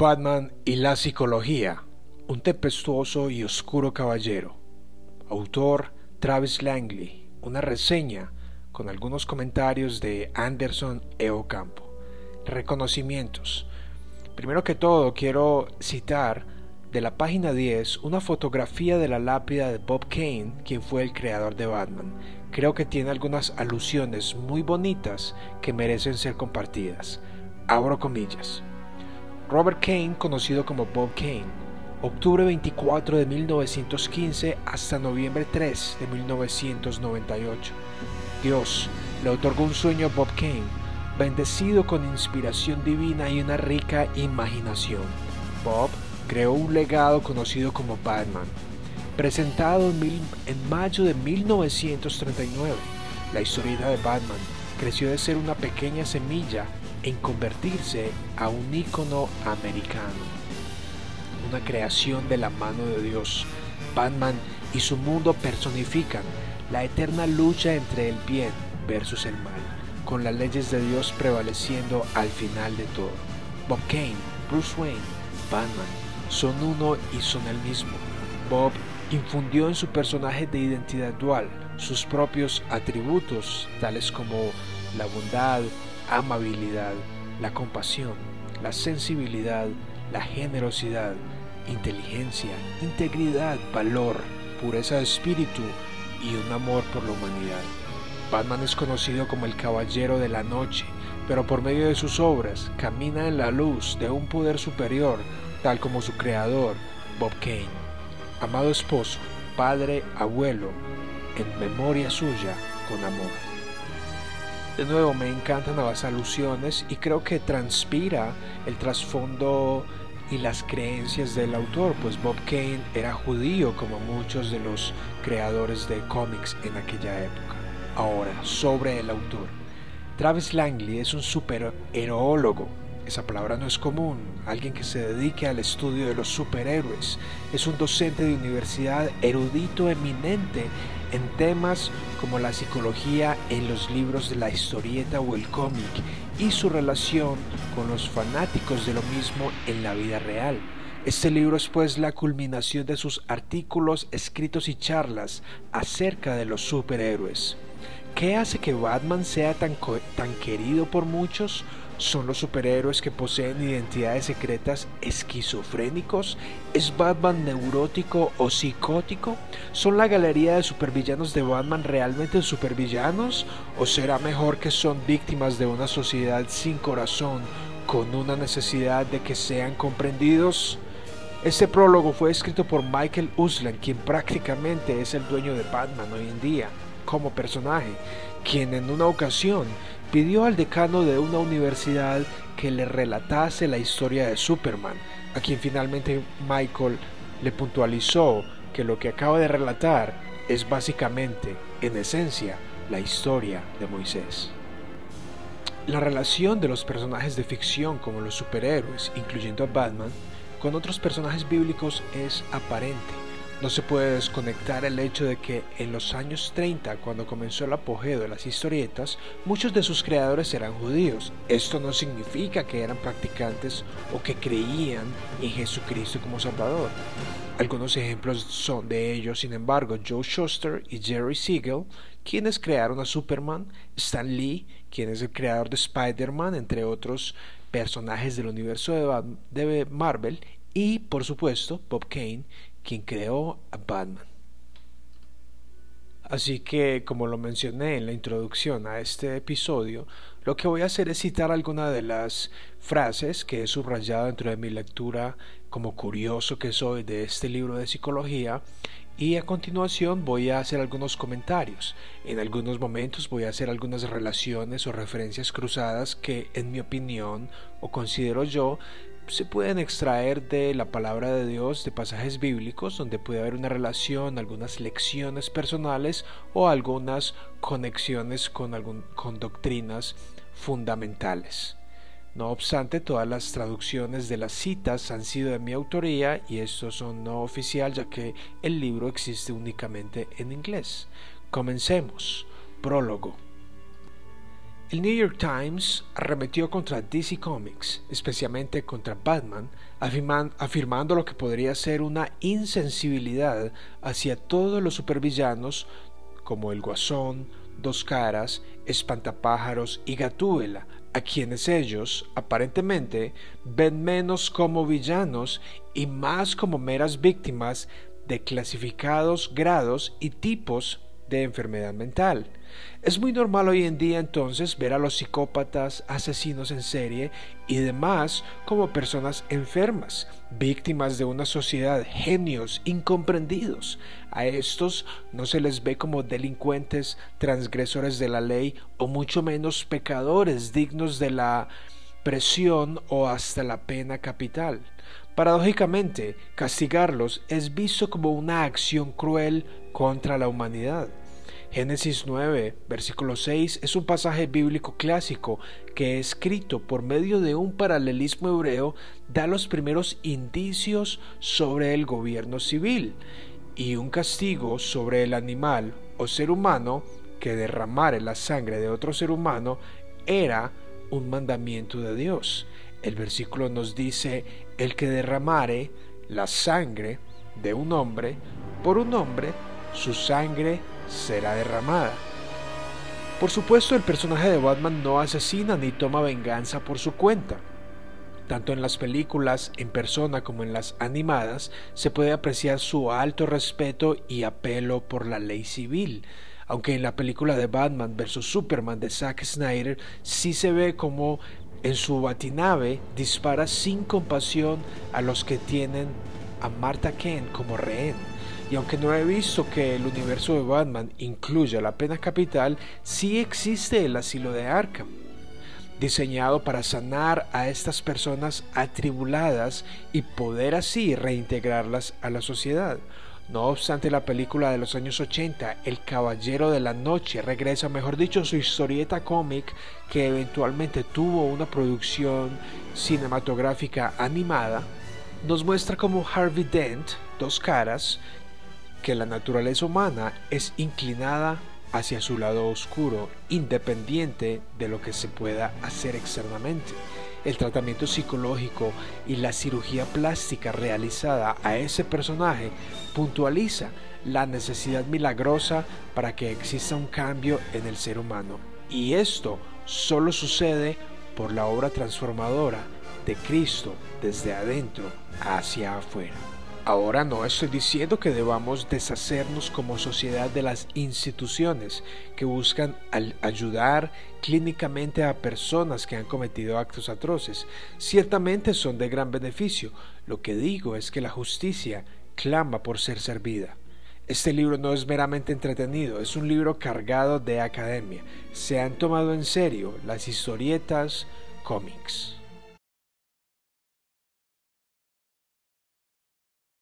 Batman y la psicología, un tempestuoso y oscuro caballero. Autor Travis Langley, una reseña con algunos comentarios de Anderson E. Ocampo. Reconocimientos. Primero que todo quiero citar de la página 10 una fotografía de la lápida de Bob Kane, quien fue el creador de Batman. Creo que tiene algunas alusiones muy bonitas que merecen ser compartidas. Abro comillas. Robert Kane, conocido como Bob Kane, octubre 24 de 1915 hasta noviembre 3 de 1998. Dios le otorgó un sueño a Bob Kane, bendecido con inspiración divina y una rica imaginación. Bob creó un legado conocido como Batman, presentado en, mayo de 1939. La historia de Batman creció de ser una pequeña semilla en convertirse a un ícono americano, una creación de la mano de Dios. Batman y su mundo personifican la eterna lucha entre el bien versus el mal, con las leyes de Dios prevaleciendo al final de todo. Bob Kane, Bruce Wayne, Batman son uno y son el mismo. Bob infundió en su personaje de identidad dual sus propios atributos, tales como la bondad, amabilidad, la compasión, la sensibilidad, la generosidad, inteligencia, integridad, valor, pureza de espíritu y un amor por la humanidad. Batman es conocido como el Caballero de la Noche, pero por medio de sus obras camina en la luz de un poder superior, tal como su creador, Bob Kane. Amado esposo, padre, abuelo, en memoria suya, con amor. De nuevo, me encantan las alusiones y creo que transpira el trasfondo y las creencias del autor, pues Bob Kane era judío como muchos de los creadores de cómics en aquella época. Ahora, sobre el autor. Travis Langley es un superherólogo. Esa palabra no es común. Alguien que se dedique al estudio de los superhéroes. Es un docente de universidad erudito eminente en temas como la psicología en los libros de la historieta o el cómic y su relación con los fanáticos de lo mismo en la vida real. Este libro es pues la culminación de sus artículos, escritos y charlas acerca de los superhéroes. ¿Qué hace que Batman sea tan, tan querido por muchos? ¿Son los superhéroes que poseen identidades secretas esquizofrénicos? ¿Es Batman neurótico o psicótico? ¿Son la galería de supervillanos de Batman realmente supervillanos? ¿O será mejor que son víctimas de una sociedad sin corazón, con una necesidad de que sean comprendidos? Este prólogo fue escrito por Michael Uslan, quien prácticamente es el dueño de Batman hoy en día, como personaje, quien en una ocasión pidió al decano de una universidad que le relatase la historia de Superman, a quien finalmente Michael le puntualizó que lo que acaba de relatar es básicamente, en esencia, la historia de Moisés. La relación de los personajes de ficción como los superhéroes, incluyendo a Batman, con otros personajes bíblicos es aparente no se puede desconectar el hecho de que en los años 30, cuando comenzó el apogeo de las historietas, muchos de sus creadores eran judíos. Esto no significa que eran practicantes o que creían en Jesucristo como Salvador. Algunos ejemplos son de ellos, sin embargo, Joe Shuster y Jerry Siegel, quienes crearon a Superman, Stan Lee, quien es el creador de Spider-Man, entre otros personajes del universo de Marvel, y por supuesto Bob Kane, quien creó a Batman. Así que, como lo mencioné en la introducción a este episodio, lo que voy a hacer es citar algunas de las frases que he subrayado dentro de mi lectura como curioso que soy de este libro de psicología y a continuación voy a hacer algunos comentarios. En algunos momentos voy a hacer algunas relaciones o referencias cruzadas que en mi opinión o considero yo se pueden extraer de la palabra de Dios, de pasajes bíblicos, donde puede haber una relación, algunas lecciones personales o algunas conexiones con, con doctrinas fundamentales. No obstante, todas las traducciones de las citas han sido de mi autoría y estos son no oficial ya que el libro existe únicamente en inglés. Comencemos. Prólogo. El New York Times arremetió contra DC Comics, especialmente contra Batman, afirmando lo que podría ser una insensibilidad hacia todos los supervillanos como el Guasón, Dos Caras, Espantapájaros y Gatúbela, a quienes ellos, aparentemente, ven menos como villanos y más como meras víctimas de clasificados grados y tipos de enfermedad mental. Es muy normal hoy en día entonces ver a los psicópatas, asesinos en serie y demás como personas enfermas, víctimas de una sociedad, genios incomprendidos. A estos no se les ve como delincuentes, transgresores de la ley o mucho menos pecadores dignos de la presión o hasta la pena capital. Paradójicamente, castigarlos es visto como una acción cruel contra la humanidad. Génesis 9, versículo 6 es un pasaje bíblico clásico que escrito por medio de un paralelismo hebreo da los primeros indicios sobre el gobierno civil y un castigo sobre el animal o ser humano que derramare la sangre de otro ser humano era un mandamiento de Dios. El versículo nos dice, el que derramare la sangre de un hombre por un hombre, su sangre será derramada. Por supuesto, el personaje de Batman no asesina ni toma venganza por su cuenta. Tanto en las películas en persona como en las animadas se puede apreciar su alto respeto y apelo por la ley civil, aunque en la película de Batman vs. Superman de Zack Snyder sí se ve como en su batinave dispara sin compasión a los que tienen a Martha Kent como rehén. Y aunque no he visto que el universo de Batman incluya la pena capital, sí existe el asilo de Arkham, diseñado para sanar a estas personas atribuladas y poder así reintegrarlas a la sociedad. No obstante, la película de los años 80, El Caballero de la Noche, regresa, mejor dicho, su historieta cómic que eventualmente tuvo una producción cinematográfica animada, nos muestra como Harvey Dent, dos caras, que la naturaleza humana es inclinada hacia su lado oscuro, independiente de lo que se pueda hacer externamente. El tratamiento psicológico y la cirugía plástica realizada a ese personaje puntualiza la necesidad milagrosa para que exista un cambio en el ser humano. Y esto solo sucede por la obra transformadora de Cristo desde adentro hacia afuera. Ahora no estoy diciendo que debamos deshacernos como sociedad de las instituciones que buscan ayudar clínicamente a personas que han cometido actos atroces. Ciertamente son de gran beneficio. Lo que digo es que la justicia clama por ser servida. Este libro no es meramente entretenido, es un libro cargado de academia. Se han tomado en serio las historietas cómics.